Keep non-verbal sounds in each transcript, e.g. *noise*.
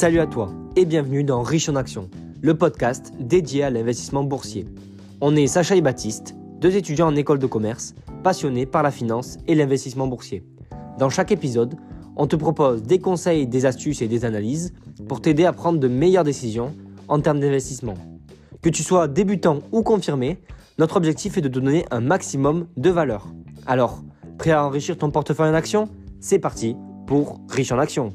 Salut à toi et bienvenue dans Riche en Action, le podcast dédié à l'investissement boursier. On est Sacha et Baptiste, deux étudiants en école de commerce, passionnés par la finance et l'investissement boursier. Dans chaque épisode, on te propose des conseils, des astuces et des analyses pour t'aider à prendre de meilleures décisions en termes d'investissement. Que tu sois débutant ou confirmé, notre objectif est de te donner un maximum de valeur. Alors, prêt à enrichir ton portefeuille en action? C'est parti pour Riche en Action.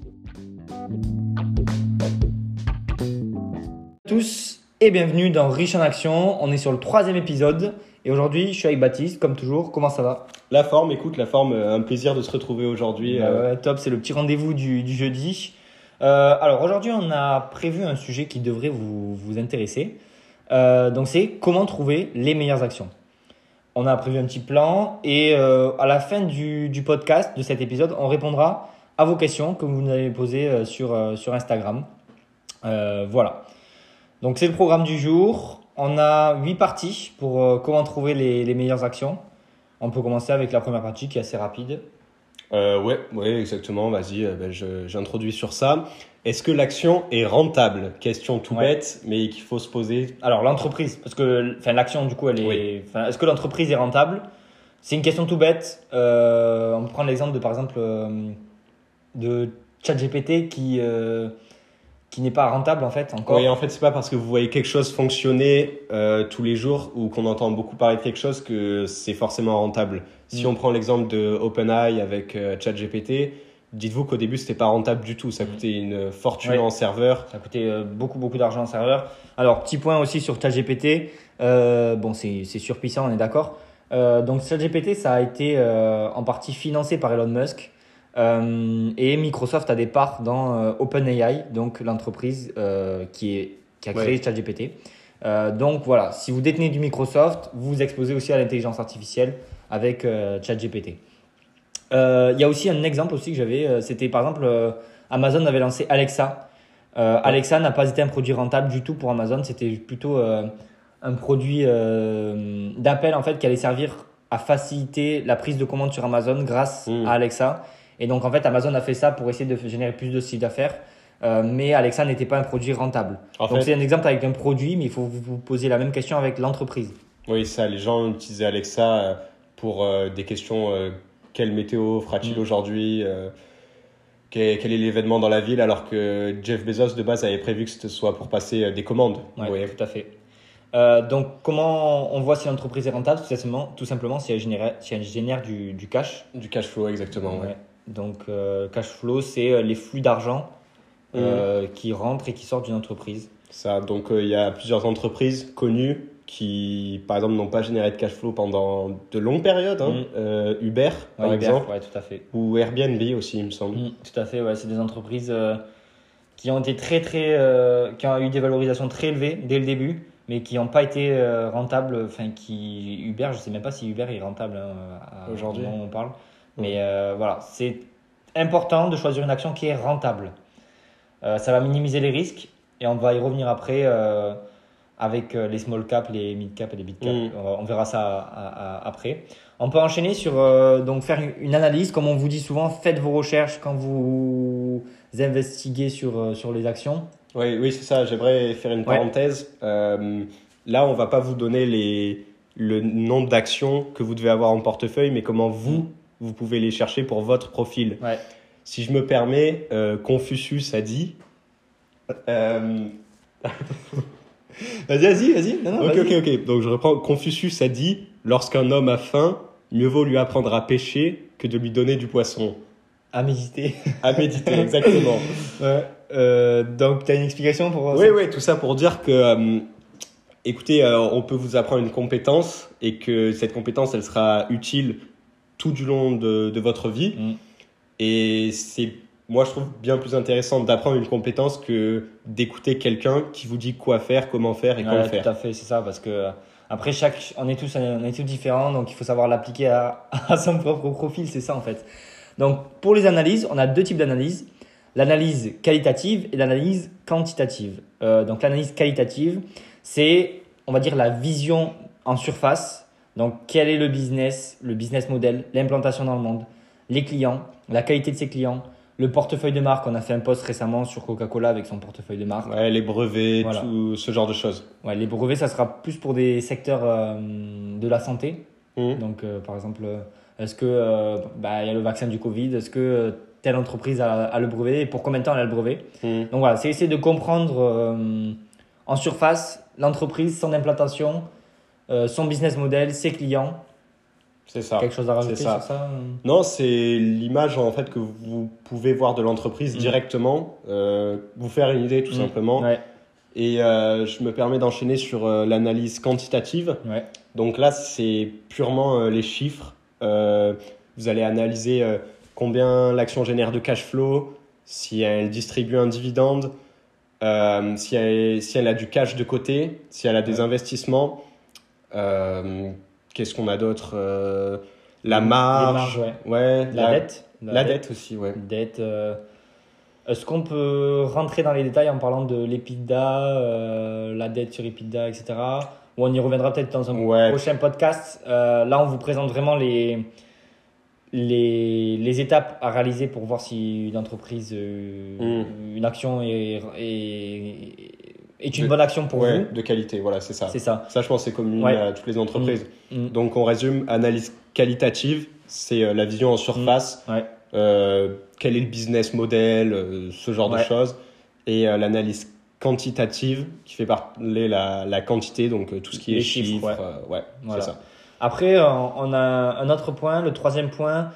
Tous et bienvenue dans Riche en Action. On est sur le troisième épisode et aujourd'hui je suis avec Baptiste, comme toujours. Comment ça va? La forme, écoute, la forme, un plaisir de se retrouver aujourd'hui. Bah ouais, top, c'est le petit rendez-vous du, jeudi. Euh, alors aujourd'hui on a prévu un sujet qui devrait vous, vous intéresser. Euh, donc c'est comment trouver les meilleures actions. On a prévu un petit plan et euh, à la fin du, du, podcast de cet épisode, on répondra à vos questions que vous nous avez posées sur, sur Instagram. voilà. Donc c'est le programme du jour. On a huit parties pour euh, comment trouver les, meilleures actions. On peut commencer avec la première partie qui est assez rapide. Euh, ouais, ouais, exactement. Vas-y, euh, ben, j'introduis sur ça. Est-ce que l'action est rentable? Question tout bête, mais qu'il faut se poser. Alors l'entreprise, parce que l'action du coup, elle est. Est-ce que l'entreprise est rentable? C'est une question tout bête. on peut prendre l'exemple de par exemple de ChatGPT qui qui n'est pas rentable en fait encore. Oui, en fait, c'est pas parce que vous voyez quelque chose fonctionner euh, tous les jours ou qu'on entend beaucoup parler de quelque chose que c'est forcément rentable. Si mm. on prend l'exemple de OpenAI avec euh, ChatGPT, dites-vous qu'au début, c'était pas rentable du tout. Ça mm. coûtait une fortune en serveur. Ça coûtait euh, beaucoup, beaucoup d'argent en serveur. Alors, petit point aussi sur ChatGPT. bon, c'est surpuissant, on est d'accord. donc, ChatGPT, ça a été en partie financé par Elon Musk. Euh, et Microsoft a des parts dans euh, OpenAI, donc l'entreprise euh, qui, est, qui a créé ChatGPT. donc voilà, si vous détenez du Microsoft, vous vous exposez aussi à l'intelligence artificielle avec ChatGPT. Il y a aussi un exemple aussi que j'avais, c'était par exemple Amazon avait lancé Alexa. Alexa n'a pas été un produit rentable du tout pour Amazon, c'était plutôt un produit d'appel en fait qui allait servir à faciliter la prise de commande sur Amazon grâce mmh. à Alexa. Et donc, en fait, Amazon a fait ça pour essayer de générer plus de chiffre d'affaires. Euh, mais Alexa n'était pas un produit rentable. donc, c'est un exemple avec un produit, mais il faut vous poser la même question avec l'entreprise. Oui, ça, les gens utilisaient Alexa euh, pour euh, des questions quelle météo fera-t-il mm. aujourd'hui quel, est l'événement dans la ville alors que Jeff Bezos de base avait prévu que ce soit pour passer des commandes. Oui, tout à fait. donc, comment on voit si l'entreprise est rentable? Tout simplement, tout simplement si, elle génère, si elle génère du, du cash. Du cash flow, exactement. Ouais. Donc, euh, cash flow, c'est euh, les flux d'argent euh, mmh. qui rentrent et qui sortent d'une entreprise. Ça, donc il y a plusieurs entreprises connues qui, par exemple, n'ont pas généré de cash flow pendant de longues périodes. Hein. Mmh. Uber, par exemple. Ouais, tout à fait. Ou Airbnb aussi, il me semble. Mmh, tout à fait, ouais, c'est des entreprises qui ont été très, très, qui ont eu des valorisations très élevées dès le début, mais qui n'ont pas été rentables. Enfin, qui Uber, je sais même pas si Uber est rentable hein, aujourd'hui. On parle. Mais euh, voilà, c'est important de choisir une action qui est rentable. Euh, ça va minimiser les risques et on va y revenir après euh, avec les small cap, les mid cap et les big cap. Mm. On, verra ça après. On peut enchaîner sur donc faire une analyse. Comme on vous dit souvent, faites vos recherches quand vous investiguez sur, sur les actions. Oui, oui c'est ça. J'aimerais faire une parenthèse. là, on va pas vous donner les, le nombre d'actions que vous devez avoir en portefeuille, mais comment vous, mm vous pouvez les chercher pour votre profil. Si je me permets, euh, Confucius a dit. Euh, *laughs* vas-y, vas-y, vas-y. ok, ok, ok. Donc je reprends. Confucius a dit lorsqu'un homme a faim, mieux vaut lui apprendre à pêcher que de lui donner du poisson. À méditer. à méditer, exactement. *laughs* Euh, donc, tu as une explication pour. Oui, oui, tout ça pour dire que. Écoutez, on peut vous apprendre une compétence et que cette compétence, elle sera utile tout du long de, de votre vie. Mm. Et c'est, moi, je trouve bien plus intéressant d'apprendre une compétence que d'écouter quelqu'un qui vous dit quoi faire, comment faire et comment faire. Tout à fait, c'est ça, parce que euh, après, chaque, on est tous, on est tous différents, donc il faut savoir l'appliquer à, *laughs* à son propre profil, c'est ça en fait. Donc, pour les analyses, on a deux types d'analyses l'analyse qualitative et l'analyse quantitative. Euh, donc l'analyse qualitative, c'est, on va dire, la vision en surface donc, quel est le business, le business model, l'implantation dans le monde, les clients, la qualité de ses clients, le portefeuille de marque, on a fait un post récemment sur Coca-Cola avec son portefeuille de marque. Ouais, les brevets, Voilà. tout ce genre de choses. Ouais, les brevets, ça sera plus pour des secteurs euh, de la santé. Mhm. Donc, euh, par exemple, euh, est-ce que euh, bah, y a le vaccin du Covid Est-ce que telle entreprise a, a le brevet Et pour combien de temps elle a le brevet? Mhm. Donc voilà, c'est essayer de comprendre en surface l'entreprise, son implantation, euh, son business model, ses clients. C'est ça. Quelque chose à rajouter ça. sur ça Non, c'est l'image en fait que vous pouvez voir de l'entreprise Mhm. directement, euh, vous faire une idée tout Mhm. simplement. Ouais, Et euh, je me permets d'enchaîner sur l'analyse quantitative. ouais. Donc là, c'est purement les chiffres. Vous allez analyser combien l'action génère de cash flow, si elle distribue un dividende, si, elle, si elle a du cash de côté, si elle a des Ouais. investissements. Euh, Qu'est-ce qu'on a d'autre Euh, La marge. marges, ouais. ouais, La, dette. La dette aussi, ouais. Dette. euh, Est-ce qu'on peut rentrer dans les détails en parlant de l'EPIDA, euh, la dette sur EBITDA, etc. Ou on y reviendra peut-être dans un Ouais. prochain podcast. Euh, là, on vous présente vraiment les, les, les étapes à réaliser pour voir si une entreprise, euh, une action est, est, est une De- bonne action pour Ouais, vous. de qualité, voilà, c'est ça. C'est ça. Ça, je pense, c'est commun Ouais. à toutes les entreprises. Mm. Donc, on résume analyse qualitative, c'est euh, la vision en surface. Mm. Ouais. Euh, quel est le business model, euh, ce genre de choses. Et euh, l'analyse quantitative qui fait parler la, la quantité, donc euh, tout ce qui Les est chiffres, chiffres. ouais. euh, ouais, Voilà. c'est ça. Après, euh, on a un autre point, le troisième point.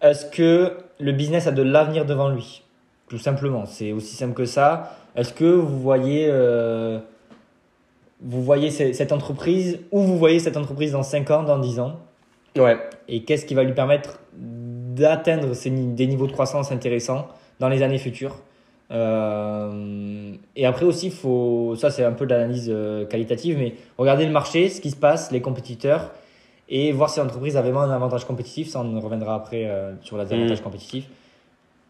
Est-ce que le business a de l'avenir devant lui? Tout simplement, c'est aussi simple que ça. Est-ce que vous voyez, euh, vous voyez ce- cette entreprise, où vous voyez cette entreprise dans 5 ans, dans 10 ans? Ouais, Et qu'est-ce qui va lui permettre d'atteindre des niveaux de croissance intéressants dans les années futures? Euh, Et après aussi, faut, ça c'est un peu de l'analyse euh, qualitative, mais regarder le marché, ce qui se passe, les compétiteurs, et voir si l'entreprise a vraiment un avantage compétitif. Ça, on reviendra après euh, sur les avantages Mm. compétitifs.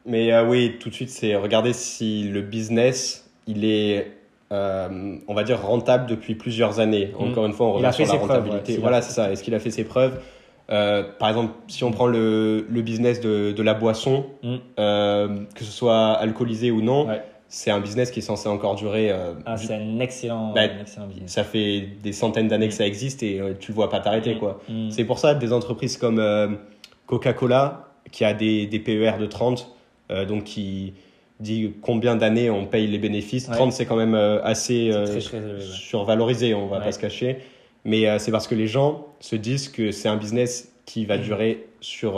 Mais euh, oui, tout de suite, c'est regarder si le business, il est, euh, on va dire, rentable depuis plusieurs années. Mm. Encore une fois, on revient sur la preuves, rentabilité. ouais, voilà, c'est ça. Est-ce qu'il a fait ses preuves? Euh, Par exemple, si on prend le, le business de, de la boisson, Mm. euh, que ce soit alcoolisé ou non, Ouais. c'est un business qui est censé encore durer. euh, Ah, c'est un excellent, Bah, un excellent business. ça fait des centaines d'années que Mm. ça existe et euh, tu le vois pas t'arrêter quoi. C'est pour ça des entreprises comme euh, Coca-Cola qui a des, des PER de 30, euh, donc qui dit combien d'années on paye les bénéfices. Ouais. 30 c'est quand même euh, assez euh, très, très élevé, ouais. survalorisé, on va Ouais. pas se cacher. Mais c'est parce que les gens se disent que c'est un business qui va Mm. durer sur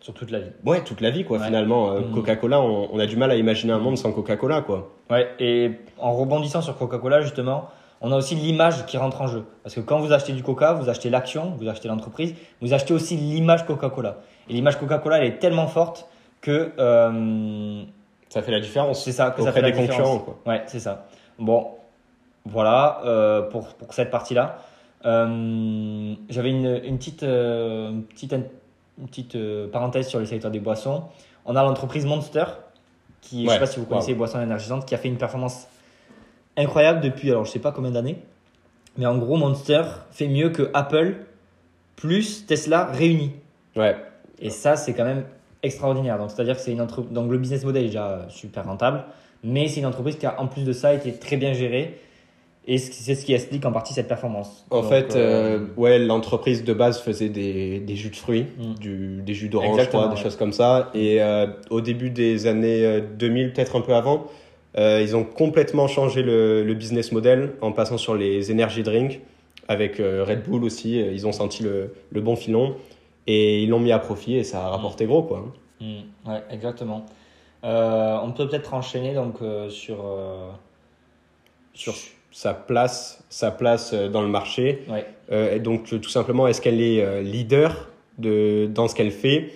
Sur toute la vie. ouais, toute la vie quoi finalement. Euh, Mm. Coca-Cola, on, on a du mal à imaginer un monde sans Coca-Cola quoi. Ouais, et en rebondissant sur Coca-Cola, justement, on a aussi l'image qui rentre en jeu. Parce que quand vous achetez du Coca, vous achetez l'action, vous achetez l'entreprise, vous achetez aussi l'image Coca-Cola. Et l'image Coca-Cola, elle est tellement forte que euh, Ça fait la différence. c'est ça que ça fait la des différence. concurrents quoi. Ouais, c'est ça. Bon, voilà euh, pour, pour cette partie-là. Euh, J'avais une, une petite, une petite, une petite parenthèse sur le secteur des boissons. On a l'entreprise Monster, qui, je Ouais, sais pas si vous connaissez wow. les boissons énergisantes, qui a fait une performance incroyable depuis, alors je sais pas combien d'années, mais en gros, Monster fait mieux que Apple plus Tesla réunis. Ouais. Et ça, c'est quand même extraordinaire. Donc, c'est-à-dire que c'est une entreprise. Donc, le business model est déjà euh, super rentable, mais c'est une entreprise qui a, en plus de ça, été très bien gérée. Et c'est ce qui explique en partie cette performance. En Donc, fait, euh, euh, ouais, l'entreprise de base faisait des, des jus de fruits, Mm. du, des jus d'orange, des ouais. choses comme ça. Et euh, au début des années euh, 2000, peut-être un peu avant, euh, ils ont complètement changé le, le business model en passant sur les energy drinks avec Red Bull aussi. Ils ont senti le, le bon filon et ils l'ont mis à profit et ça a rapporté gros, quoi. mm, ouais, exactement. Euh, on peut peut-être enchaîner donc euh, sur. euh, Sur sa place, sa place dans le marché. Ouais. Euh, et donc, tout simplement, est-ce qu'elle est leader de, dans ce qu'elle fait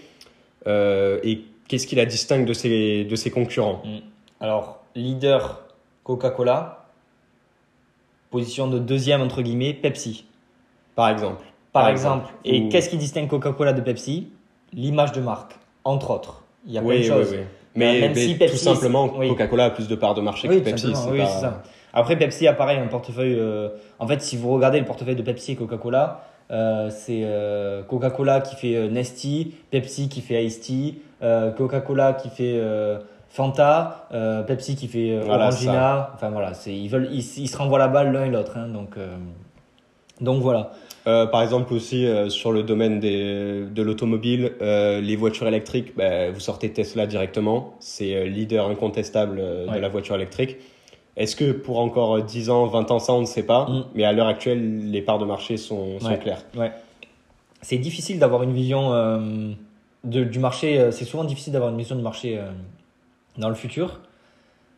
euh, et qu'est-ce qui la distingue de ses, de ses concurrents? Mm. Alors, leader Coca-Cola, position de deuxième entre guillemets Pepsi. Par exemple. Par, Par exemple. Et Ou- qu'est-ce qui distingue Coca-Cola de Pepsi? L'image de marque, entre autres. Il y a plein oui, de choses. oui, oui. Mais, même mais si tout Pepsi, simplement, oui. Coca-Cola a plus de parts de marché que tout Pepsi. simplement, oui, pas- c'est ça. Après, Pepsi a pareil un portefeuille. euh, en fait, si vous regardez le portefeuille de Pepsi et Coca-Cola, euh, c'est euh, Coca-Cola qui fait euh, Nesty, Pepsi qui fait Ice Tea, euh, Coca-Cola qui fait euh, Fanta, euh, Pepsi qui fait euh, Voilà, Orangina. Enfin voilà, c'est ils veulent, ils, ils se renvoient la balle l'un et l'autre. hein, donc euh, donc voilà. Euh, par exemple aussi euh, sur le domaine des, de l'automobile, euh, les voitures électriques, bah, vous sortez Tesla directement, c'est leader incontestable Ouais. de la voiture électrique. Est-ce que pour encore 10 ans, 20 ans, ça on ne sait pas, Mm. mais à l'heure actuelle, les parts de marché sont, sont Ouais. claires. Ouais. C'est difficile d'avoir une vision de, du marché. C'est souvent difficile d'avoir une vision du marché dans le futur.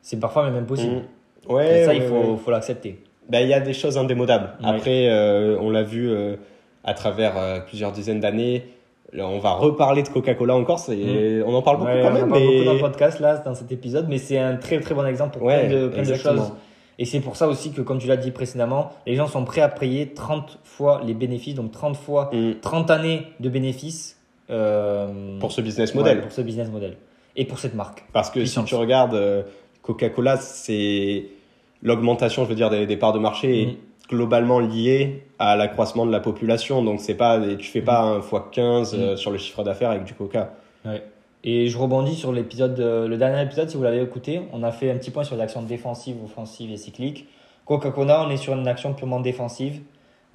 C'est parfois même impossible. Mm. Ouais, Et ça, il faut l'accepter. Ben, il y a des choses indémodables. Ouais. Après, euh, on l'a vu euh, à travers euh, plusieurs dizaines d'années. Là, on va reparler de Coca-Cola encore. C'est, on en parle beaucoup Ouais, quand on en même, parle mais beaucoup dans le podcast là, dans cet épisode, mais c'est un très très bon exemple pour Ouais, plein, de, plein de choses. Et c'est pour ça aussi que, comme tu l'as dit précédemment, les gens sont prêts à payer 30 fois les bénéfices, donc 30 fois, Mm. 30 années de bénéfices euh, pour ce business ouais, model. pour ce business model et pour cette marque. Parce que Puissance. si tu regardes Coca-Cola, c'est l'augmentation, je veux dire, des, des parts de marché est Mm. globalement liée à l'accroissement de la population. Donc c'est pas, tu fais pas Mm. un fois 15 euh, sur le chiffre d'affaires avec du Coca. Ouais. Et je rebondis sur l'épisode, euh, le dernier épisode, si vous l'avez écouté, on a fait un petit point sur les actions défensives, offensives et cycliques. Coca-Cola, on est sur une action purement défensive.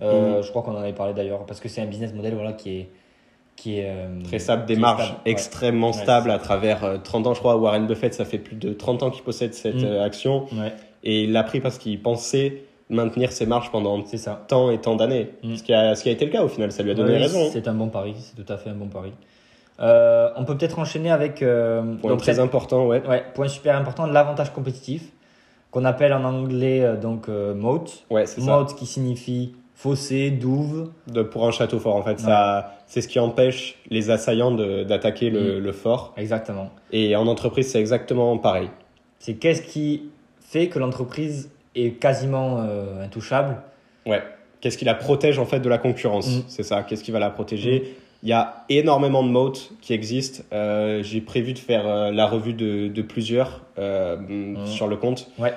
Euh, Mm. Je crois qu'on en avait parlé d'ailleurs, parce que c'est un business model voilà, qui est. Qui est Très stable, des marges stable. Extrêmement Ouais, stables à travers euh, 30 ans. Je crois, Warren Buffett, ça fait plus de 30 ans qu'il possède cette Mm. action. Ouais, Et il l'a pris parce qu'il pensait maintenir ses marges pendant ça. tant et tant d'années. Mm. Ce, qui a, ce qui a été le cas au final, ça lui a donné raison. C'est un bon pari, c'est tout à fait un bon pari. Euh, on peut peut-être enchaîner avec. euh, Point donc, très important, ouais. ouais, point super important, l'avantage compétitif, qu'on appelle en anglais euh, donc moat. Ouais, c'est ça. Moat qui signifie fossé, douve. De, pour un château fort, en fait. Ça, c'est ce qui empêche les assaillants d'attaquer le, Mm. le fort. Exactement. Et en entreprise, c'est exactement pareil. C'est qu'est-ce qui fait que l'entreprise est quasiment euh, intouchable. Ouais. Qu'est-ce qui la protège en fait de la concurrence Mm. C'est ça. Qu'est-ce qui va la protéger Il y a énormément de moats qui existent. Euh, J'ai prévu de faire euh, la revue de, de plusieurs euh, sur le compte. Ouais.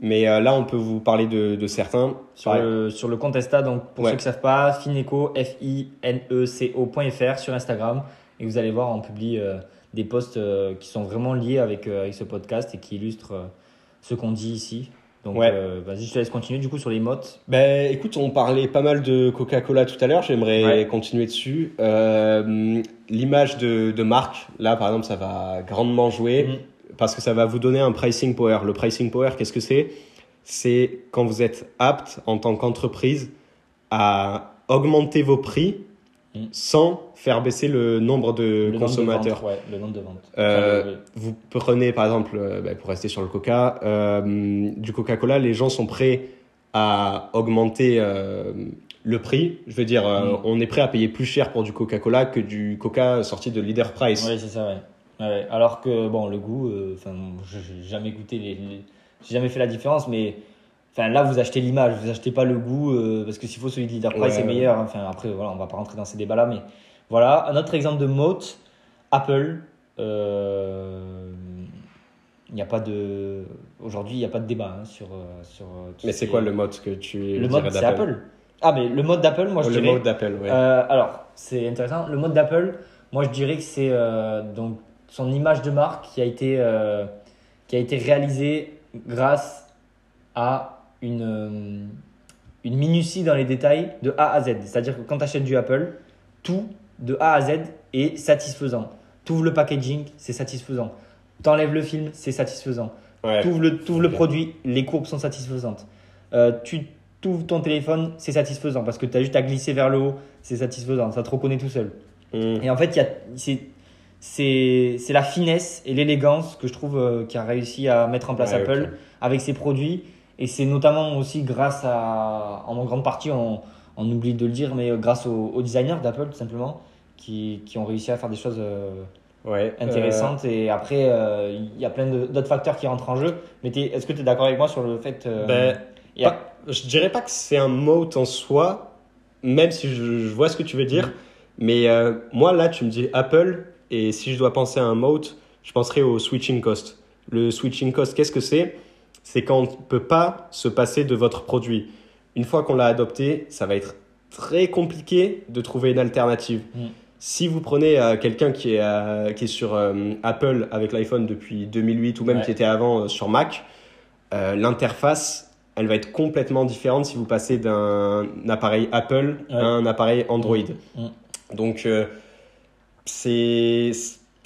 Mais là, on peut vous parler de, de certains. Sur, le, sur le compte Insta, donc pour Ouais. ceux qui ne savent pas, Fineco, F-I-N-E-C-O.fr sur Instagram. Et vous allez voir, on publie des posts qui sont vraiment liés avec, avec ce podcast et qui illustrent ce qu'on dit ici. Donc Ouais. euh, vas-y, je te laisse continuer du coup sur les mottes. Ben, écoute, on parlait pas mal de Coca-Cola tout à l'heure. J'aimerais Ouais. continuer dessus. Euh, L'image de, de marque, là, par exemple, ça va grandement jouer Mm. parce que ça va vous donner un pricing power. Le pricing power, qu'est-ce que c'est? C'est quand vous êtes apte en tant qu'entreprise à augmenter vos prix Sans faire baisser le nombre de Le nombre de consommateurs. ventes, ouais, le nombre de ventes. Euh, Enfin, le- Vous prenez par exemple, euh, bah, pour rester sur le Coca, euh, du Coca-Cola, les gens sont prêts à augmenter euh, le prix. Je veux dire, Mm. on est prêt à payer plus cher pour du Coca-Cola que du Coca sorti de Leader Price. Oui, c'est ça, ouais. Alors que, bon, le goût, enfin, je j'ai jamais goûté, les, les- j'ai jamais fait la différence, mais enfin, là, vous achetez l'image, vous achetez pas le goût, euh, parce que s'il faut celui de Leader Price Ouais, est ouais. meilleur. hein. Enfin, après, voilà, on va pas rentrer dans ces débats-là, mais voilà. Un autre exemple de moat, Apple. euh, Il n'y a pas de. Aujourd'hui, il n'y a pas de débat hein, sur, euh, sur. euh, tout Mais ce c'est quoi est- le mode que tu Le mode, c'est d'Apple Apple. Ah, mais le mode d'Apple, moi, je Le dirais. mode d'Apple, ouais. Euh, alors, c'est intéressant. Le mode d'Apple, moi je dirais que c'est euh, donc son image de marque qui a été, euh, qui a été réalisée grâce à une, euh, une minutie dans les détails de A à Z. C'est-à-dire que quand tu achètes du Apple, tout de A à Z est satisfaisant. Tu ouvres le packaging, c'est satisfaisant. Tu enlèves le film, c'est satisfaisant. Ouais. Tu ouvres le, t'ouvres le produit, les courbes sont satisfaisantes. Euh, tu ouvres ton téléphone, c'est satisfaisant parce que tu as juste à glisser vers le haut, c'est satisfaisant, ça te reconnaît tout seul. Mm. Et en fait, il y a- c'est, c'est, c'est la finesse et l'élégance que je trouve euh, qui a réussi à mettre en place Ouais, Apple avec ses produits. Et c'est notamment aussi grâce à, en grande partie, on, on oublie de le dire, mais grâce aux, aux designers d'Apple tout simplement, qui, qui ont réussi à faire des choses euh, Ouais. intéressantes. Et après, euh, il y a plein d'autres facteurs qui rentrent en jeu. Mais t'es- est-ce que tu es d'accord avec moi sur le fait. euh, Ben, y a- Pas- je dirais pas que c'est un mot en soi, même si je, je vois ce que tu veux dire. Mais euh, moi, là, tu me dis Apple, et si je dois penser à un mot, je penserais au switching cost. Le switching cost, qu'est-ce que c'est? C'est quand on ne peut pas se passer de votre produit. Une fois qu'on l'a adopté, ça va être très compliqué de trouver une alternative. Mm. Si vous prenez euh, quelqu'un qui est, euh, qui est sur euh, Apple avec l'iPhone depuis 2008 ou même Ouais. qui était avant sur Mac, l'interface, elle va être complètement différente si vous passez d'un appareil Apple Ouais. à un appareil Android. Mm. Donc, euh, c'est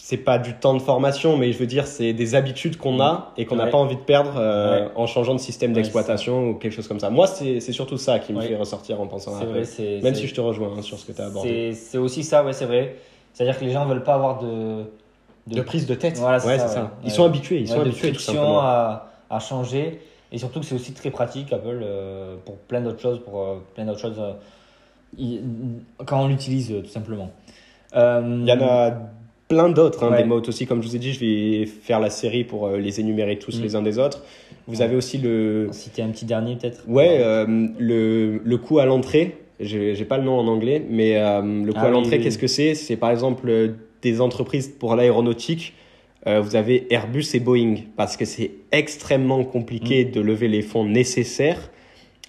c'est pas du temps de formation, mais je veux dire, c'est des habitudes qu'on a et qu'on n'a Ouais. pas envie de perdre euh, Ouais. en changeant de système Ouais, d'exploitation ou quelque chose comme ça. Moi, c'est surtout ça qui me fait ressortir en pensant à vrai. Même si je te rejoins hein, sur ce que tu as abordé. C'est aussi ça, ouais, c'est vrai. C'est-à-dire que les gens veulent pas avoir de. De prise de tête. Voilà, c'est ouais, ça. Ils sont habitués, ils sont de habitués tout à, à changer. Et surtout que c'est aussi très pratique, Apple, euh, pour plein d'autres choses, pour euh, plein d'autres choses, quand on l'utilise, tout simplement. Il y en a plein d'autres, hein, Ouais. des modes aussi. Comme je vous ai dit, je vais faire la série pour euh, les énumérer tous Mm. les uns des autres. Vous Ouais. avez aussi le, Citer un petit dernier, peut-être ouais, euh, le, le coût à l'entrée. J'ai pas le nom en anglais, mais euh, le coût Ah à oui, l'entrée, oui, qu'est-ce que c'est? C'est par exemple des entreprises pour l'aéronautique. Euh, vous avez Airbus et Boeing parce que c'est extrêmement compliqué Mm. de lever les fonds nécessaires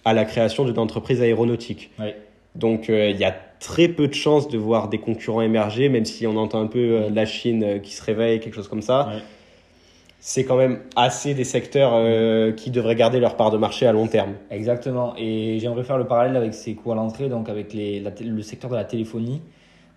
à la création d'une entreprise aéronautique. Ouais. Donc euh, il y a très peu de chances de voir des concurrents émerger, même si on entend un peu euh, la Chine euh, qui se réveille, quelque chose comme ça. Ouais. C'est quand même assez des secteurs qui devraient garder leur part de marché à long terme. Exactement. Et j'aimerais faire le parallèle avec ces coûts à l'entrée, donc avec les, la le secteur de la téléphonie.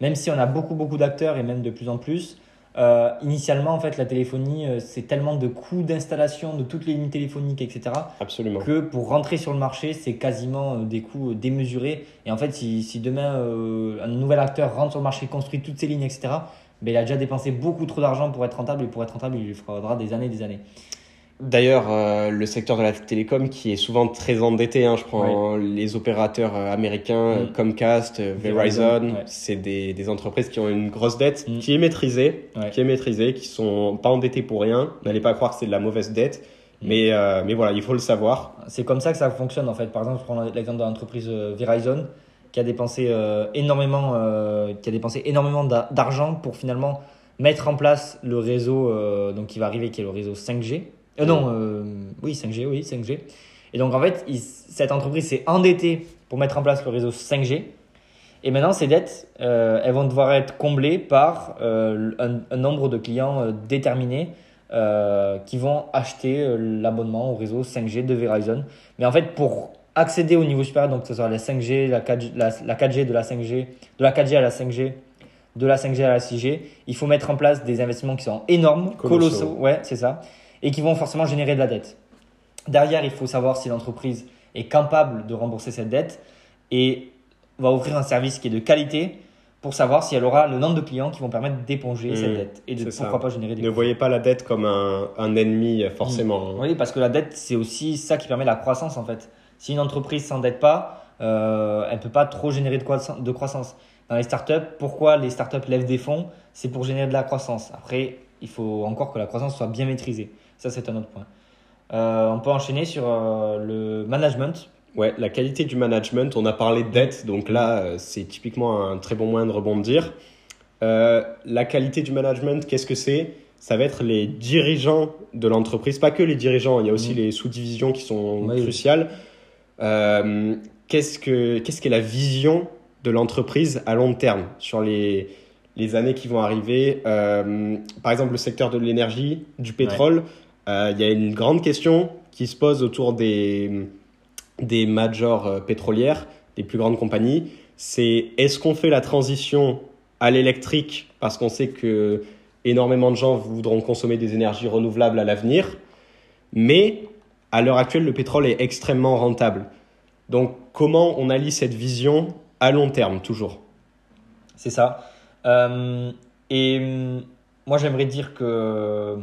Même si on a beaucoup, beaucoup d'acteurs et même de plus en plus, euh, initialement, en fait, la téléphonie, euh, c'est tellement de coûts d'installation de toutes les lignes téléphoniques, etc., Absolument. que pour rentrer sur le marché, c'est quasiment euh, des coûts démesurés. Et en fait, si, si demain un nouvel acteur rentre sur le marché, construit toutes ces lignes, etc., ben, il a déjà dépensé beaucoup trop d'argent pour être rentable. Et pour être rentable, il lui faudra des années et des années. D'ailleurs, euh, le secteur de la télécom qui est souvent très endetté, hein, je prends les opérateurs euh, américains, Mm. Comcast, euh, Verizon, ouais. c'est des, des entreprises qui ont une grosse dette Mm. qui est maîtrisée, Ouais. qui est maîtrisée, qui sont pas endettées pour rien. N'allez pas croire que c'est de la mauvaise dette, Mm. mais, euh, mais voilà, il faut le savoir. C'est comme ça que ça fonctionne en fait. Par exemple, je prends l'exemple de l'entreprise Verizon qui a dépensé euh, énormément, qui a dépensé énormément d'a- d'argent pour finalement mettre en place le réseau donc qui va arriver, qui est le réseau 5G. Euh, non, euh, oui 5G, oui 5G. Et donc en fait, il- cette entreprise s'est endettée pour mettre en place le réseau 5G. Et maintenant, ces dettes, euh, elles vont devoir être comblées par euh, un, un nombre de clients euh, déterminés euh, qui vont acheter euh, l'abonnement au réseau 5G de Verizon. Mais en fait, pour accéder au niveau supérieur, donc que ce soit la 5G, la 4G, la, la 4G de la 5G, de la 4G à la 5G, de la 5G à la 6G, il faut mettre en place des investissements qui sont énormes, Colossaux. colossaux, ouais, c'est ça, et qui vont forcément générer de la dette. Derrière, il faut savoir si l'entreprise est capable de rembourser cette dette et va offrir un service qui est de qualité pour savoir si elle aura le nombre de clients qui vont permettre d'éponger Mmh, cette dette et de ça. pourquoi pas générer des Ne voyez pas la dette comme un, un ennemi, euh, forcément. hein. Oui, parce que la dette, c'est aussi ça qui permet la croissance en fait. Si une entreprise s'endette pas, euh, elle peut pas trop générer de croissance. De croissance. Dans les startups, pourquoi les startups lèvent des fonds? C'est pour générer de la croissance. Après, il faut encore que la croissance soit bien maîtrisée. Ça, c'est un autre point. Euh, on peut enchaîner sur euh, le management. Ouais, la qualité du management, on a parlé de dette, donc là, euh, c'est typiquement un très bon moyen de rebondir. Euh, la qualité du management, qu'est-ce que c'est? Ça va être les dirigeants de l'entreprise, pas que les dirigeants, il y a aussi Mhm. les sous-divisions qui sont cruciales. Qu'est-ce que qu'est-ce qu'est la vision de l'entreprise à long terme sur les, les années qui vont arriver? Par exemple, le secteur de l'énergie, du pétrole, il y a une grande question qui se pose autour des des majors euh, pétrolières, des plus grandes compagnies, c'est est-ce qu'on fait la transition à l'électrique parce qu'on sait que énormément de gens voudront consommer des énergies renouvelables à l'avenir, mais à l'heure actuelle, le pétrole est extrêmement rentable. Donc, comment on allie cette vision à long terme, toujours? C'est ça. Euh, et hum, moi, j'aimerais dire que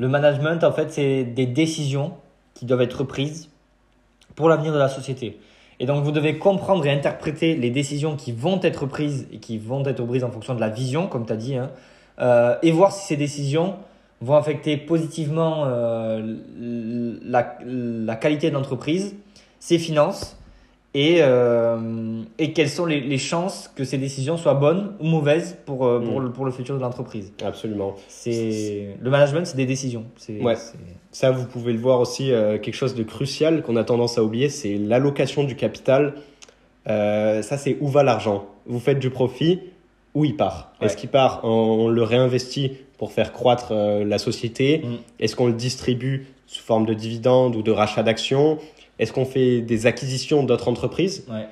le management, en fait, c'est des décisions qui doivent être prises pour l'avenir de la société. Et donc, vous devez comprendre et interpréter les décisions qui vont être prises et qui vont être prises en fonction de la vision, comme tu as dit, hein, euh, et voir si ces décisions vont affecter positivement euh, la, la qualité de l'entreprise, ses finances et, euh, et quelles sont les, les chances que ces décisions soient bonnes ou mauvaises pour, euh, pour, Mm. le, pour le futur de l'entreprise? Absolument. C'est le management, c'est des décisions. Ouais. Ça, vous pouvez le voir aussi, euh, quelque chose de crucial qu'on a tendance à oublier, c'est l'allocation du capital. Ça, c'est où va l'argent? Vous faites du profit, où il part? Ouais. Est-ce qu'il part, on, le réinvestit pour faire croître la société Mm. Est-ce qu'on le distribue sous forme de dividendes ou de rachat d'actions? Est-ce qu'on fait des acquisitions d'autres entreprises Ouais.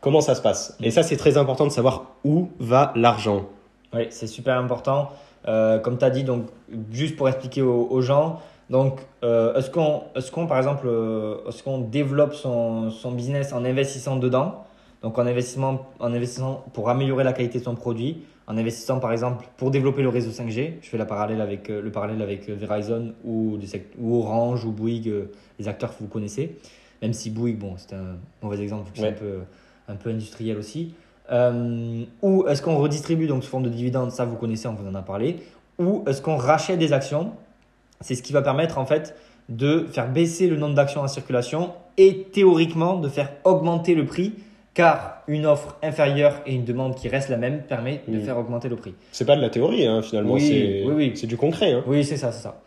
Comment ça se passe Mm. Et ça, c'est très important de savoir où va l'argent. Oui, c'est super important. Euh, comme tu as dit, donc, juste pour expliquer aux, aux gens, donc, euh, est-ce qu'on, est qu'on, par exemple, euh, est-ce qu'on développe son, son business en investissant dedans? Donc, en investissement, en investissant pour améliorer la qualité de son produit, en investissant, par exemple, pour développer le réseau 5G. Je fais la parallèle avec, euh, le parallèle avec euh, Verizon ou, ou Orange ou Bouygues, euh, les acteurs que vous connaissez. Même si Bouygues, bon, c'est un mauvais exemple, c'est Ouais. un peu, un peu industriel aussi. Euh, ou est-ce qu'on redistribue donc sous forme de dividendes? Ça, vous connaissez, on vous en a parlé. Ou est-ce qu'on rachète des actions? C'est ce qui va permettre en fait de faire baisser le nombre d'actions en circulation et théoriquement de faire augmenter le prix car une offre inférieure et une demande qui reste la même permet de Mm. faire augmenter le prix. C'est pas de la théorie, hein, finalement. Oui, c'est, oui, du concret. hein. Oui, c'est ça, c'est ça.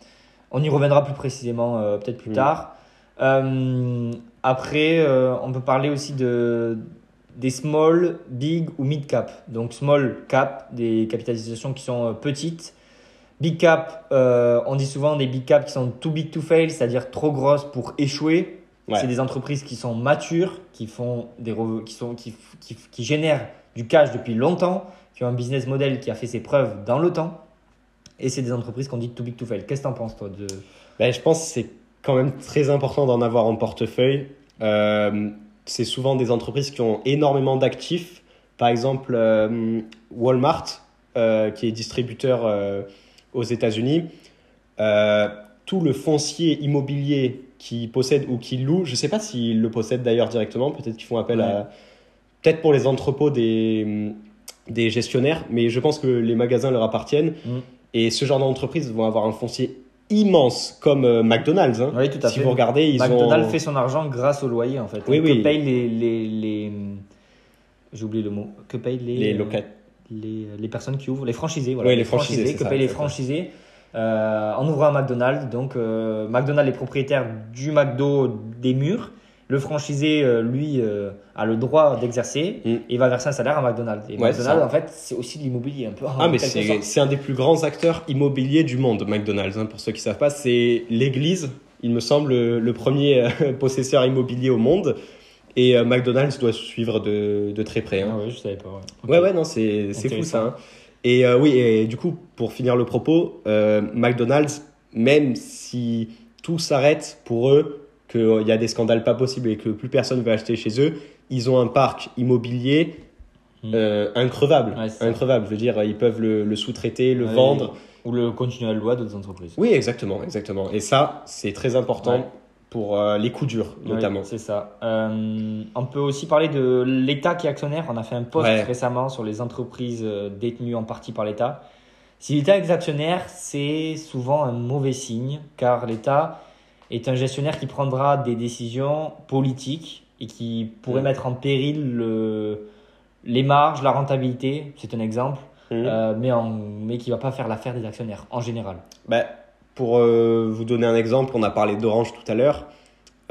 On y reviendra plus précisément euh, peut-être plus Mm. tard. Euh, après, euh, on peut parler aussi de, des small, big ou mid cap. Donc small cap, des capitalisations qui sont petites. Big cap, on dit souvent des big cap qui sont too big to fail, c'est-à-dire trop grosses pour échouer. Ouais. C'est des entreprises qui sont matures, qui font des qui sont qui, qui, qui génèrent du cash depuis longtemps, qui ont un business model qui a fait ses preuves dans le temps. Et c'est des entreprises qu'on dit too big to fail. Qu'est-ce que tu en penses, toi de... Ben, je pense que c'est quand même très important d'en avoir en portefeuille. Euh, c'est souvent des entreprises qui ont énormément d'actifs. Par exemple, euh, Walmart, euh, qui est distributeur aux États-Unis, tout le foncier immobilier qu'ils possèdent ou qu'ils louent, je ne sais pas s'ils le possèdent d'ailleurs directement, peut-être qu'ils font appel Ouais. à. Peut-être pour les entrepôts des, des gestionnaires, mais je pense que les magasins leur appartiennent. Mm. Et ce genre d'entreprises vont avoir un foncier immense, comme euh, McDonald's. hein. Oui, tout à si fait. vous regardez, ils McDonald's ont. fait son argent grâce au loyer, en fait. Oui, que oui. payent les... les, les... J'ai oublié le mot. Que payent les... Les locataires. les, les personnes qui ouvrent, les franchisés, voilà. Oui, les franchisés, que ça, payent les franchisés euh, en ouvrant un McDonald's. Donc, euh, McDonald's est propriétaire du McDo des murs. Le franchisé, euh, lui, euh, a le droit d'exercer Mm. et va verser un salaire à McDonald's. Et Ouais, McDonald's, en fait, c'est aussi de l'immobilier un peu. Ah, mais c'est un des plus grands acteurs immobiliers du monde, McDonald's. hein, pour ceux qui ne savent pas, c'est l'église, il me semble, le, premier *laughs* possesseur immobilier au monde. Et euh, McDonald's doit suivre de, de très près. hein. Ah ouais, je savais pas. Ouais. Ouais, ouais, non, c'est c'est fou ça. hein. Et euh, oui, et du coup, pour finir le propos, euh, McDonald's, même si tout s'arrête pour eux, qu'il y a des scandales pas possibles et que plus personne ne veut acheter chez eux, ils ont un parc immobilier Mm. euh, increvable. Ouais, increvable. Je veux dire, ils peuvent le, le sous-traiter, le Ouais, vendre. Ou le continuer à loi d'autres entreprises. Oui, exactement, exactement. Et ça, c'est très important Ouais. Pour euh, les coups durs, notamment. Oui, c'est ça. Euh, on peut aussi parler de l'État qui est actionnaire. On a fait un post Ouais. récemment sur les entreprises euh, détenues en partie par l'État. Si l'État est actionnaire, c'est souvent un mauvais signe, car l'État est un gestionnaire qui prendra des décisions politiques et qui pourrait Mm. mettre en péril le- les marges, la rentabilité, c'est un exemple, euh, mais, en, mais qui ne va pas faire l'affaire des actionnaires en général. Bah, pour euh, vous donner un exemple, on a parlé d'Orange tout à l'heure.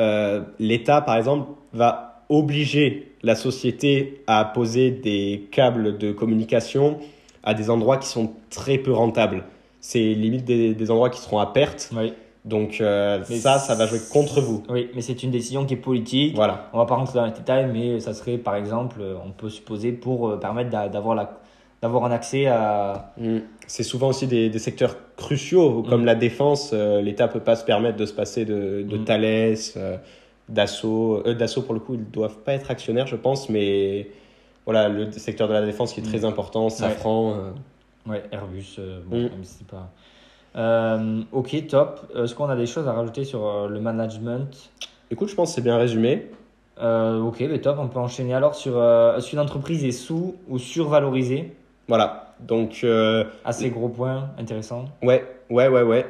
Euh, L'État, par exemple, va obliger la société à poser des câbles de communication à des endroits qui sont très peu rentables. C'est limite des, des endroits qui seront à perte. Oui, Donc euh, ça, ça va jouer contre vous. oui mais c'est une décision qui est politique. Voilà. On va pas rentrer dans les détails, mais ça serait par exemple, on peut supposer pour permettre d'a- d'avoir la d'avoir un accès à Mm. C'est souvent aussi des, des secteurs cruciaux, comme Mm. la défense. euh, L'État peut pas se permettre de se passer de, de Mm. Thales, euh, d'Assaut. Euh, D'Assaut, pour le coup, ils doivent pas être actionnaires, je pense, mais voilà, le secteur de la défense qui est très important, Safran. euh, ouais, Airbus. euh, bon, Mm. même si c'est pas. Euh, ok, top. Est-ce qu'on a des choses à rajouter sur euh, le management? Écoute, je pense que c'est bien résumé. Euh, Ok, mais top. On peut enchaîner alors sur euh, est-ce qu'une entreprise est sous ou survalorisée? Voilà. Donc, euh, Assez gros point, intéressant. ouais, ouais, ouais, ouais.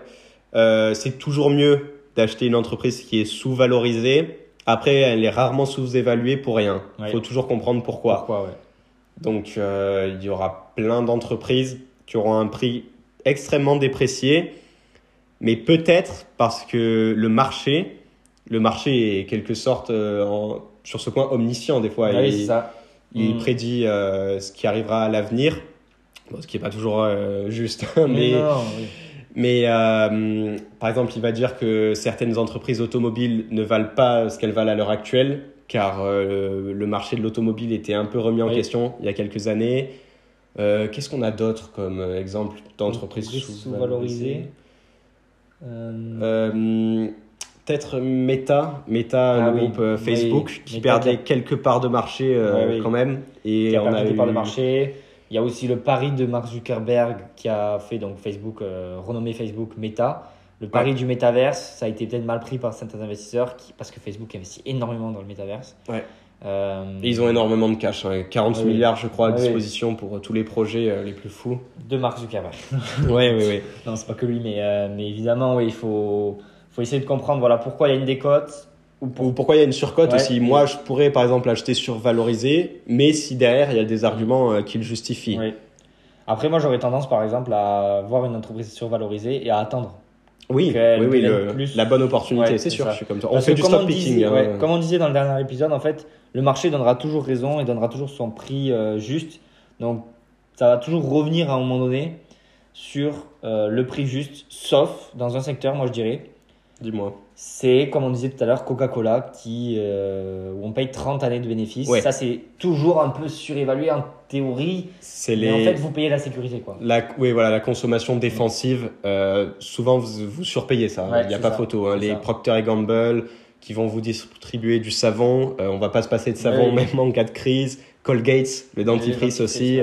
Euh, c'est toujours mieux d'acheter une entreprise qui est sous-valorisée. Après, elle est rarement sous-évaluée pour rien. Il Ouais. faut toujours comprendre pourquoi. Pourquoi, ouais. Donc, euh, il y aura plein d'entreprises qui auront un prix extrêmement déprécié, mais peut-être parce que le marché, le marché est quelque sorte en- sur ce point omniscient des fois. Ah oui, il, ça. Il Mm. prédit ce qui arrivera à l'avenir, Bon, ce qui n'est pas toujours euh, juste, *laughs* mais, Non, non, oui. mais euh, par exemple, il va dire que certaines entreprises automobiles ne valent pas ce qu'elles valent à l'heure actuelle, car euh, le marché de l'automobile était un peu remis en Oui. question il y a quelques années. Euh, Qu'est-ce qu'on a d'autre comme exemple d'entreprise Entreprise sous-valorisée sous-valorisée. Euh, Euh, Peut-être Meta, Meta, Ah le oui, groupe oui, Facebook, qui Meta perdait quelques parts de marché quand même. Et qui a on a des eu... parts de marché. Il y a aussi le pari de Mark Zuckerberg qui a fait donc Facebook, euh, renommé Facebook Meta. Le pari du métaverse, ça a été peut-être mal pris par certains investisseurs qui, parce que Facebook investit énormément dans le métaverse. Ouais. Euh, Et ils ont énormément de cash, hein, 40 Ah oui. milliards je crois à Ah oui. disposition pour euh, tous les projets euh, les plus fous. de Mark Zuckerberg. *laughs* Ouais, ouais, ouais. non, c'est pas que lui, mais, mais évidemment, oui, il faut, faut essayer de comprendre voilà, pourquoi il y a une décote. Ou pour... Ou pourquoi il y a une surcote Ouais. aussi? Moi, je pourrais par exemple acheter survalorisé, mais si derrière il y a des arguments euh, qui le justifient. Oui. Après, moi, j'aurais tendance, par exemple, à voir une entreprise survalorisée et à attendre. Oui, oui, oui, devienne le- plus- la bonne opportunité, Ouais, c'est sûr, ça. je suis comme. On Parce fait du on picking. disait- hein. ouais, comme on disait dans le dernier épisode, en fait, le marché donnera toujours raison et donnera toujours son prix euh, juste. Donc, ça va toujours revenir à un moment donné sur euh, le prix juste, sauf dans un secteur, moi je dirais, Dis-moi. c'est comme on disait tout à l'heure, Coca-Cola, qui euh, où on paye 30 années de bénéfices. Ouais. Ça, c'est toujours un peu surévalué en théorie, C'est mais les. en fait, vous payez la sécurité. quoi. La, oui, voilà, la consommation défensive, euh, souvent vous, vous surpayez ça, il Ouais, n'y a pas ça, photo. hein. Les ça. Procter et Gamble qui vont vous distribuer du savon, euh, on va pas se passer de savon Ouais. même en cas de crise. Colgate, le dentifrice aussi.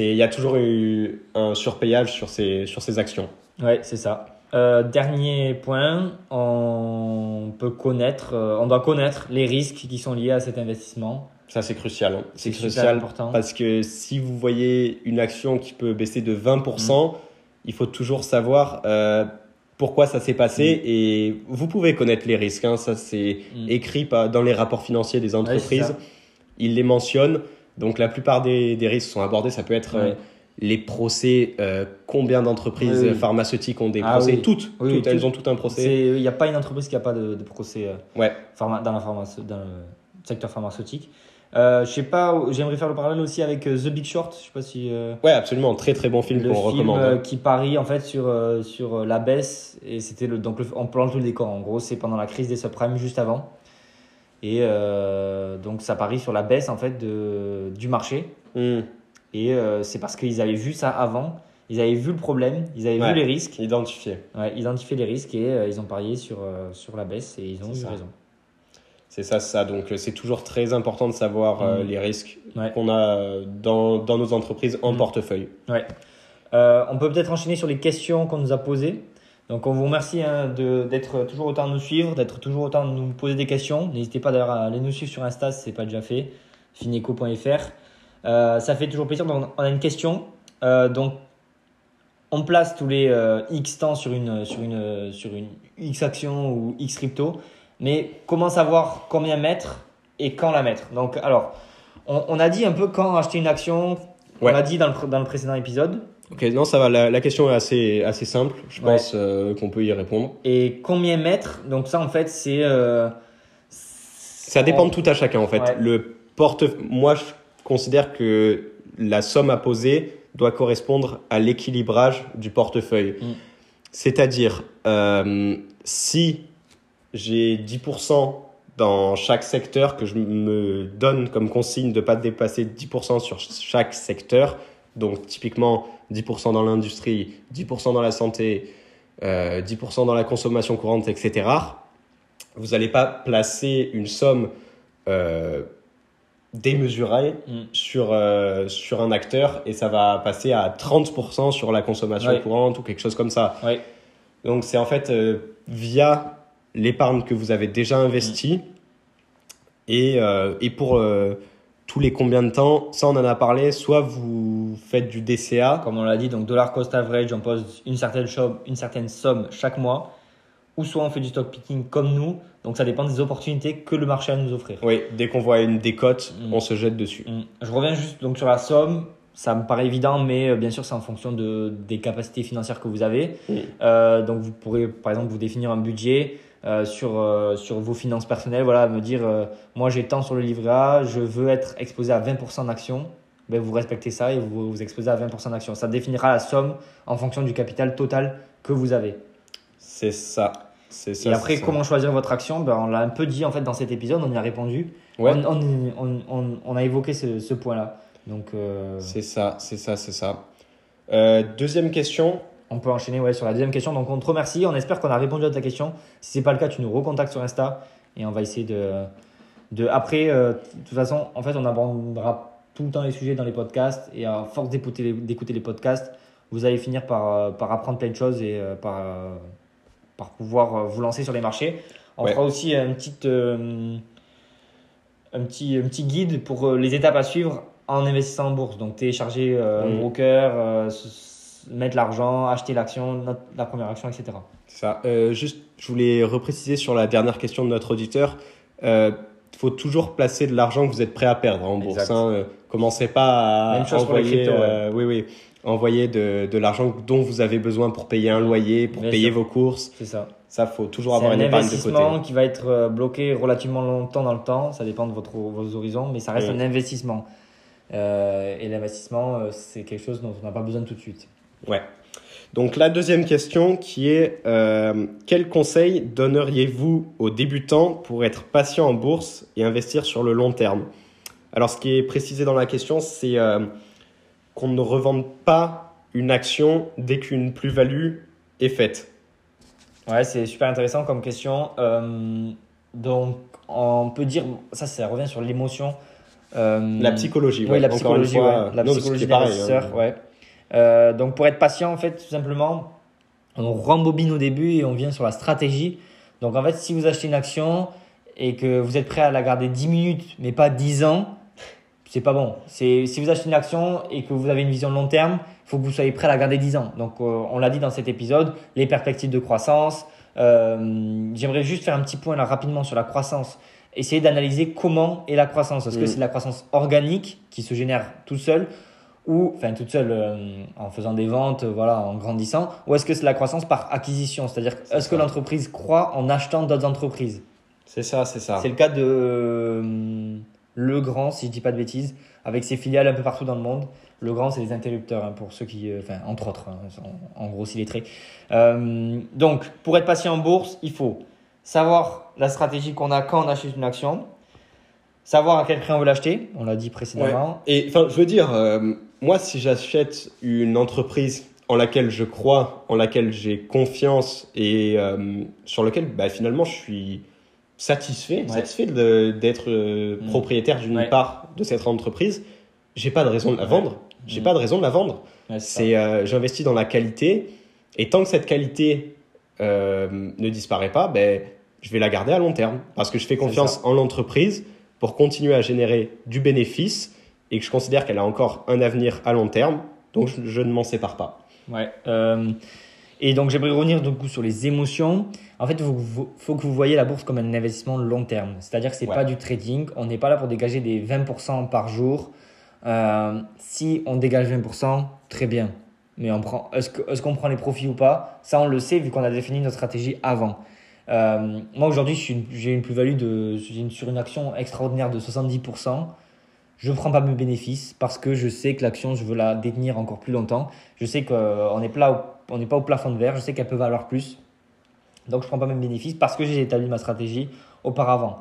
il y a toujours eu un surpayage sur ces, sur ces actions. Ouais, c'est ça. Euh, dernier point, on peut connaître, euh, on doit connaître les risques qui sont liés à cet investissement. Ça, c'est crucial. hein. C'est crucial important. parce que si vous voyez une action qui peut baisser de 20%, Mm. il faut toujours savoir euh, pourquoi ça s'est passé et vous pouvez connaître les risques. hein. Ça, c'est Mm. écrit dans les rapports financiers des Ouais, entreprises. ça. Ils les mentionnent. Donc, la plupart des, des risques sont abordés. Ça peut être Ouais. Les procès. euh, combien Oui, oui. pharmaceutiques ont des Ah procès? oui. Toutes. Elles ont tout un procès. Il n'y a pas une entreprise qui n'a pas de, de procès euh, Ouais. pharma- dans, la pharmace- dans le secteur pharmaceutique. Euh, je sais pas, j'aimerais faire le parallèle aussi avec The Big Short. Je sais pas si Ouais, absolument. Très, très bon film qu'on recommande. hein. qui parie en fait sur sur la baisse et c'était le donc le, on plante le décor. En gros, c'est pendant la crise des subprimes juste avant. Et donc ça parie sur la baisse en fait de, du marché. Mm. Et euh, c'est parce qu'ils avaient vu ça avant, ils avaient vu le problème, ils avaient Ouais. vu les risques, Identifié. ouais, identifié les risques et euh, ils ont parié sur, euh, sur la baisse et ils ont eu ça. raison. C'est ça, c'est ça. Donc, c'est toujours très important de savoir Mm. les risques Ouais. qu'on a dans, dans nos entreprises en Mm. portefeuille. Ouais. On peut peut-être enchaîner sur les questions qu'on nous a posées. Donc on vous remercie hein, de- d'être toujours autant à nous suivre, d'être toujours autant à nous poser des questions. N'hésitez pas d'ailleurs à aller nous suivre sur Insta si ce n'est pas déjà fait, fineco.fr. Euh, ça fait toujours plaisir. Donc on a une question. Euh, donc on place tous les euh, X temps sur une, sur, une, sur une X action ou X crypto. Mais comment savoir combien mettre et quand la mettre? Donc alors, on, on a dit un peu quand acheter une action. Ouais. On l'a dit dans le, dans le précédent épisode. Ok, non, ça va. La, la question est assez, assez simple. Je Ouais. pense euh, qu'on peut y répondre. Et combien mettre? Donc ça, en fait, c'est... euh, Ça dépend de tout à chacun, en fait. Ouais. Le porte... Moi, je considère que la somme à poser doit correspondre à l'équilibrage du portefeuille. Mm. C'est-à-dire, euh, si j'ai 10% dans chaque secteur que je me donne comme consigne de ne pas dépasser 10% sur chaque secteur, donc typiquement 10% dans l'industrie, 10% dans la santé, euh, 10% dans la consommation courante, etc., vous n'allez pas placer une somme euh, démesurée Mm. sur, euh, sur un acteur et ça va passer à 30% sur la consommation Ouais. courante ou quelque chose comme ça. Ouais. Donc c'est en fait euh, via l'épargne que vous avez déjà investie et, euh, et pour tous les combien de temps, ça on en a parlé, soit vous faites du DCA, Comme on l'a dit, donc dollar cost average, on pose une certaine, somme, une certaine somme chaque mois. Ou soit on fait du stock picking comme nous. Donc ça dépend des opportunités que le marché a à nous offrir. oui, dès qu'on voit une décote, Mm. on se jette dessus. Mm. Je reviens juste donc sur la somme. Ça me paraît évident, mais euh, bien sûr, c'est en fonction de, des capacités financières que vous avez. Mm. Euh, donc, vous pourrez, par exemple, vous définir un budget euh, sur, sur vos finances personnelles. Voilà, me dire, moi j'ai tant sur le livret A, je veux être exposé à 20% d'actions. Ben, vous respectez ça et vous vous exposez à 20% d'actions. Ça définira la somme en fonction du capital total que vous avez. C'est ça. Ça. et après, ça. comment choisir votre action? Ben, On l'a un peu dit en fait dans cet épisode, on y a répondu. Ouais. On, on, on, on- a évoqué ce, ce point-là. Donc, euh, C'est ça, c'est ça, c'est ça. Euh, deuxième question. on peut enchaîner ouais, sur la deuxième question. Donc, on te remercie. On espère qu'on a répondu à ta question. Si c'est pas le cas, tu nous recontactes sur Insta et on va essayer de. de après, euh, de toute façon, en fait, on abordera tout le temps les sujets dans les podcasts et à force d'écouter les, les podcasts, vous allez finir par, par apprendre plein de choses et par, par pouvoir euh, vous lancer sur les marchés. On Ouais. fera aussi un petit, euh, un, petit, un petit guide pour euh, les étapes à suivre en investissant en bourse. Donc, télécharger euh, un Mhm. broker, euh, mettre l'argent, acheter l'action, la première action, etc. C'est ça. Juste, je voulais repréciser sur la dernière question de notre auditeur. Il faut toujours placer de l'argent que vous êtes prêt à perdre en bourse. Hein. Euh, Commencez pas à Même chose pour les envoyer, cryptos, ouais. euh, oui, oui, envoyer de, de l'argent dont vous avez besoin pour payer un loyer, pour Bien payer sûr. vos courses. C'est ça. Ça, faut toujours C'est avoir un une épargne de côté. investissement qui va être euh, bloqué relativement longtemps dans le temps. Ça dépend de votre, vos horizons, mais ça reste Oui. un investissement. Euh, et l'investissement, c'est quelque chose dont on n'a pas besoin tout de suite. Ouais. Donc la deuxième question qui est euh, quel conseil donneriez-vous aux débutants pour être patient en bourse et investir sur le long terme? Alors ce qui est précisé dans la question, c'est euh, qu'on ne revende pas une action dès qu'une plus-value est faite. Ouais, c'est super intéressant comme question. Euh, donc, on peut dire, ça, ça revient sur l'émotion. La psychologie, Oui, la psychologie, fois. ouais. La psychologie pareil, hein. ouais. Euh, donc, pour être patient, en fait, tout simplement, on rembobine au début et on vient sur la stratégie. Donc, en fait, si vous achetez une action et que vous êtes prêt à la garder 10 minutes, mais pas 10 ans, c'est pas bon. C'est si vous achetez une action et que vous avez une vision long terme, il faut que vous soyez prêt à la garder 10 ans. Donc, euh, on l'a dit dans cet épisode, les perspectives de croissance. Euh, J'aimerais juste faire un petit point là rapidement sur la croissance. Essayer d'analyser comment est la croissance. Est-ce que Mm. c'est la croissance organique qui se génère tout seul ou enfin toute seule euh, en faisant des ventes, euh, voilà, en grandissant, ou est-ce que c'est la croissance par acquisition, c'est-à-dire est-ce que l'entreprise croît en achetant d'autres entreprises? C'est ça, c'est ça. C'est le cas de euh, Le Grand, si je dis pas de bêtises, avec ses filiales un peu partout dans le monde. Le Grand, c'est les interrupteurs, hein, pour ceux qui, euh, enfin, entre autres, hein, en, en gros, s'il est très. Donc, pour être patient en bourse, il faut savoir la stratégie qu'on a quand on achète une action, savoir à quel prix on veut l'acheter, on l'a dit précédemment. Et enfin, je veux dire, euh, moi, si j'achète une entreprise en laquelle je crois, en laquelle j'ai confiance et euh, sur lequel, bah, finalement, je suis satisfait, Ouais. satisfait d'être euh, Mm. propriétaire d'une Ouais. part de cette entreprise, j'ai pas de raison de la vendre. J'ai Mm. pas de raison de la vendre. C'est euh, j'investis dans la qualité et tant que cette qualité ne disparaît pas, ben, je vais la garder à long terme parce que je fais confiance en l'entreprise pour continuer à générer du bénéfice et que je considère qu'elle a encore un avenir à long terme. Donc je, je ne m'en sépare pas. Ouais. euh, et donc j'aimerais revenir du coup sur les émotions. En fait, il faut, que vous- faut que vous voyez la bourse comme un investissement long terme. C'est-à-dire que c'est Ouais. pas du trading. On n'est pas là pour dégager des 20% par jour. Euh, si on dégage 20%, très bien. Mais on prend, est-ce, que- est-ce qu'on prend les profits ou pas? Ça, on le sait vu qu'on a défini notre stratégie avant. Euh, moi aujourd'hui, j'ai une plus-value de, j'ai une- sur une action extraordinaire de 70%. Je ne prends pas mes bénéfices parce que je sais que l'action, je veux la détenir encore plus longtemps. Je sais qu'on n'est pas, au- on n'est pas au plafond de verre. Je sais qu'elle peut valoir plus. Donc, je ne prends pas mes bénéfices parce que j'ai établi ma stratégie auparavant.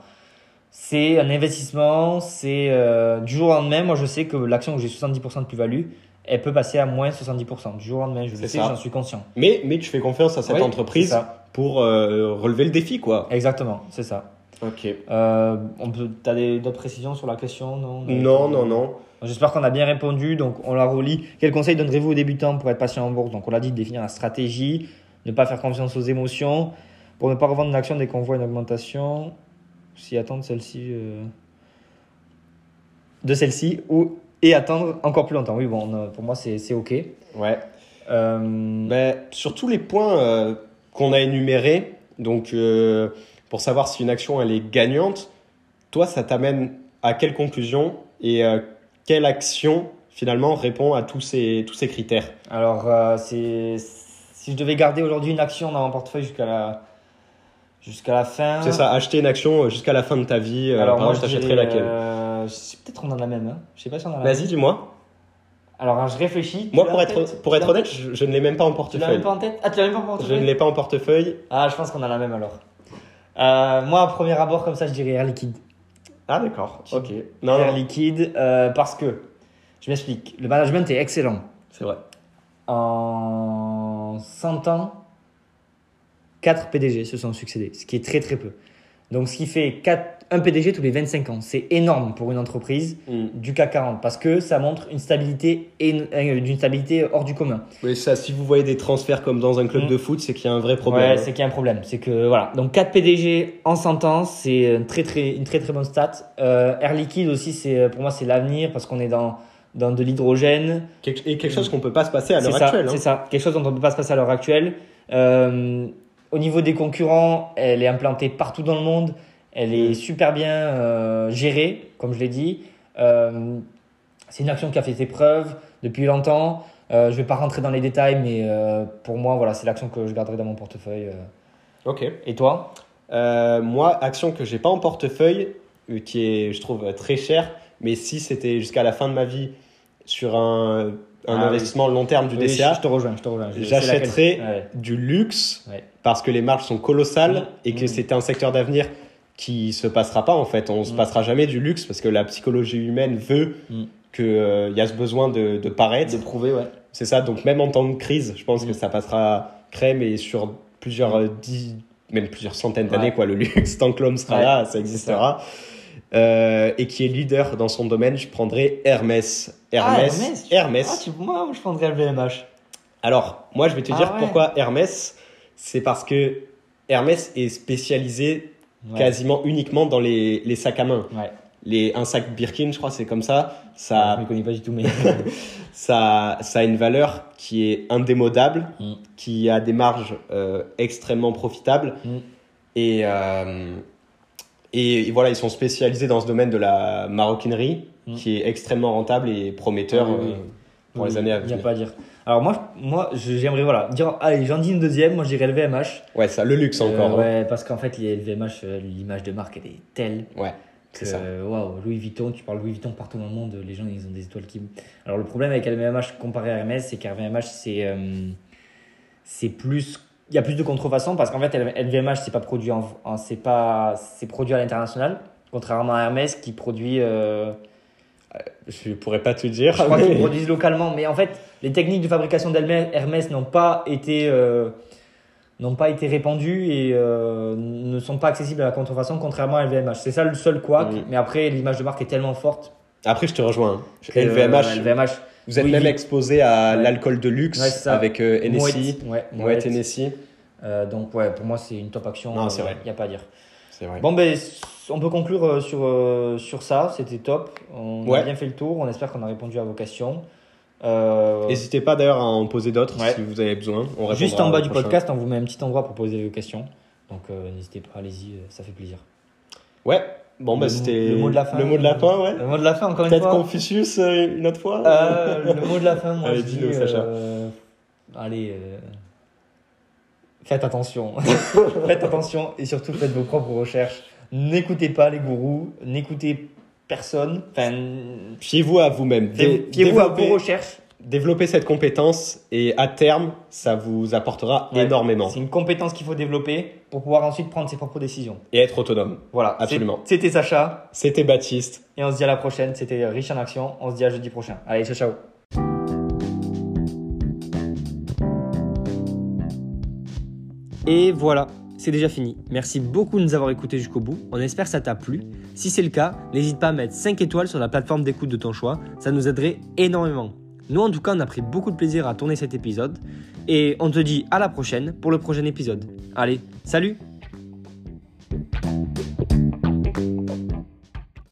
C'est un investissement. C'est euh, du jour au lendemain. Moi, je sais que l'action où j'ai 70% de plus-value, elle peut passer à moins 70%. Du jour au lendemain, je le sais, j'en suis conscient. Mais, mais tu fais confiance à cette Oui, entreprise pour euh, relever le défi, quoi. Exactement, c'est ça. Ok. Euh, on peut, t'as des, d'autres précisions sur la question Non, Non, non, non. J'espère qu'on a bien répondu. Donc, on la relit. Quel conseil donnerez-vous aux débutants pour être patient en bourse? Donc, on l'a dit, définir la stratégie, ne pas faire confiance aux émotions, pour ne pas revendre une action dès qu'on voit une augmentation, s'y attendre celle-ci, euh, de celle-ci, ou et attendre encore plus longtemps. Oui, bon, on pour moi, c'est c'est OK. Ouais. Euh, Ben, sur tous les points euh, qu'on a énumérés, donc euh, pour savoir si une action elle est gagnante, toi ça t'amène à quelle conclusion et euh, quelle action finalement répond à tous ces, tous ces critères? Alors, euh, c'est si je devais garder aujourd'hui une action dans mon portefeuille jusqu'à la Jusqu'à la fin. C'est ça, acheter une action jusqu'à la fin de ta vie. euh, Alors moi, je t'achèterais laquelle? euh, je Peut-être on en a la même. Hein. Je sais pas si on en a la Vas-y, même. dis-moi. Alors hein, je réfléchis. Moi, pour être, tête? pour être honnête, je, je ne l'ai même pas en Tu l'as portefeuille. même pas en tête? Ah, tu l'as même pas en Je portefeuille? ne l'ai pas en portefeuille. Ah, je pense qu'on a la même alors. Euh, moi, à premier abord, comme ça, je dirais Air Liquide. Ah, d'accord. Ok. Non, Air non, Liquide, euh, parce que, je m'explique, le management est excellent. c'est vrai. En 100 ans, 4 PDG se sont succédés, ce qui est très très peu. Donc, ce qui fait 4, un PDG tous les 25 ans. C'est énorme pour une entreprise Mm. du CAC 40 parce que ça montre une stabilité, euh, d'une stabilité hors du commun. Oui, ça, si vous voyez des transferts comme dans un club Mm. de foot, c'est qu'il y a un vrai problème. Ouais, c'est qu'il y a un problème. C'est que voilà. Donc 4 PDG en 100 ans, c'est une très très une très très bonne stat. Euh, Air Liquide aussi, c'est pour moi c'est l'avenir parce qu'on est dans dans de l'hydrogène. Et quelque chose qu'on peut pas se passer à l'heure actuelle. hein. c'est ça. Quelque chose dont on ne peut pas se passer à l'heure actuelle. Euh, au niveau des concurrents, elle est implantée partout dans le monde. Elle est Mm. super bien euh, gérée, comme je l'ai dit. Euh, c'est une action qui a fait ses preuves depuis longtemps. Euh, je vais pas rentrer dans les détails, mais pour moi, voilà, c'est l'action que je garderai dans mon portefeuille. Ok. Et toi? Moi, action que j'ai pas en portefeuille, qui est, je trouve, très chère, mais si c'était jusqu'à la fin de ma vie sur un, un Ah investissement long terme du Oui, DCA, Je te rejoins, je te rejoins. Ouais. du luxe Ouais. parce que les marges sont colossales Mm. et que Mm. c'est un secteur d'avenir qui se passera pas en fait. On se Mm. passera jamais du luxe parce que la psychologie humaine veut qu'il y a ce besoin de, de paraître. De prouver, ouais. C'est ça, donc même en temps de crise, je pense que ça passera crème et sur plusieurs euh, dix, même plusieurs centaines d'années, quoi, le luxe, tant que l'homme sera là, ça existera. Euh, et qui est leader dans son domaine, je prendrais Hermès. Hermès. Ah, Hermès. Hermès. Ah, tu, moi, je prendrais LVMH. Alors, moi, je vais te Ah dire ouais. pourquoi Hermès. C'est parce que Hermès est spécialisé Ouais. quasiment uniquement dans les, les sacs à main. Ouais. Les, un sac Birkin, je crois, c'est comme ça. Je Ça, ne connais pas du tout, mais. *laughs* ça, ça a une valeur qui est indémodable, Mm. qui a des marges euh, extrêmement profitables. Mm. Et, euh, et, et voilà, ils sont spécialisés dans ce domaine de la maroquinerie, Mm. qui est extrêmement rentable et prometteur oui, oui. euh, pour les années à Il n'y a venir. pas à dire. Alors, moi, moi j'aimerais, voilà, dire, allez, j'en dis une deuxième. Moi, je dirais LVMH. Ouais, ça, le luxe Euh, encore. hein. ouais, parce qu'en fait, les LVMH, euh, l'image de marque, elle est telle. Ouais, c'est ça. euh, Waouh, Louis Vuitton, tu parles Louis Vuitton partout dans le monde, les gens ils ont des étoiles qui. Alors le problème avec LVMH comparé à Hermès, c'est qu'LVMH c'est euh, c'est plus il y a plus de contrefaçons parce qu'en fait LVMH c'est pas produit en, en- c'est pas c'est produit à l'international contrairement à Hermès qui produit euh, Je pourrais pas te dire. je crois mais- qu'ils produisent localement mais en fait les techniques de fabrication d'Hermès Hermès n'ont pas été euh, n'ont pas été répandues et euh, ne sont pas accessibles à la contrefaçon contrairement à LVMH. C'est ça le seul couac, Mm. mais après l'image de marque est tellement forte Après, je te rejoins. que, LVMH, euh, LVMH vous êtes oui, même exposé à Ouais. l'alcool de luxe Ouais, c'est ça. avec euh, Moët. Hennessy. Euh, donc ouais, pour moi c'est une top action. Non, c'est Il n'y a pas à dire. C'est vrai. Bon ben on peut conclure euh, sur, euh, sur ça, c'était top. On a bien fait le tour, on espère qu'on a répondu à vos questions. N'hésitez pas d'ailleurs à en poser d'autres si vous avez besoin. On juste en bas du prochain. podcast, on vous met un petit endroit pour poser vos questions. Donc n'hésitez pas, allez-y, ça fait plaisir. Ouais. Bon, bah c'était le mot de la fin. Le mot de la fin, ouais. Le mot de la fin encore une Peut-être fois. Confucius euh, une autre fois. Euh, le mot de la fin, moi Allez, je dis, dis-nous, Sacha. euh, allez, euh, faites attention. *laughs* faites attention et surtout faites vos propres recherches. N'écoutez pas les gourous, n'écoutez personne. Enfin, Fiez-vous à vous-même. Fiez-vous à vos recherches. Développez cette compétence et à terme, ça vous apportera Ouais. énormément. C'est une compétence qu'il faut développer pour pouvoir ensuite prendre ses propres décisions. Et être autonome. Voilà, Absolument. C'était Sacha C'était Baptiste. et on se dit à la prochaine. C'était Riche en Action. On se dit à jeudi prochain. Allez, ciao, ciao. Et voilà, c'est déjà fini. Merci beaucoup de nous avoir écoutés jusqu'au bout. On espère que ça t'a plu. Si c'est le cas, n'hésite pas à mettre 5 étoiles sur la plateforme d'écoute de ton choix. Ça nous aiderait énormément. Nous, en tout cas, on a pris beaucoup de plaisir à tourner cet épisode. Et on te dit à la prochaine pour le prochain épisode. Allez, salut!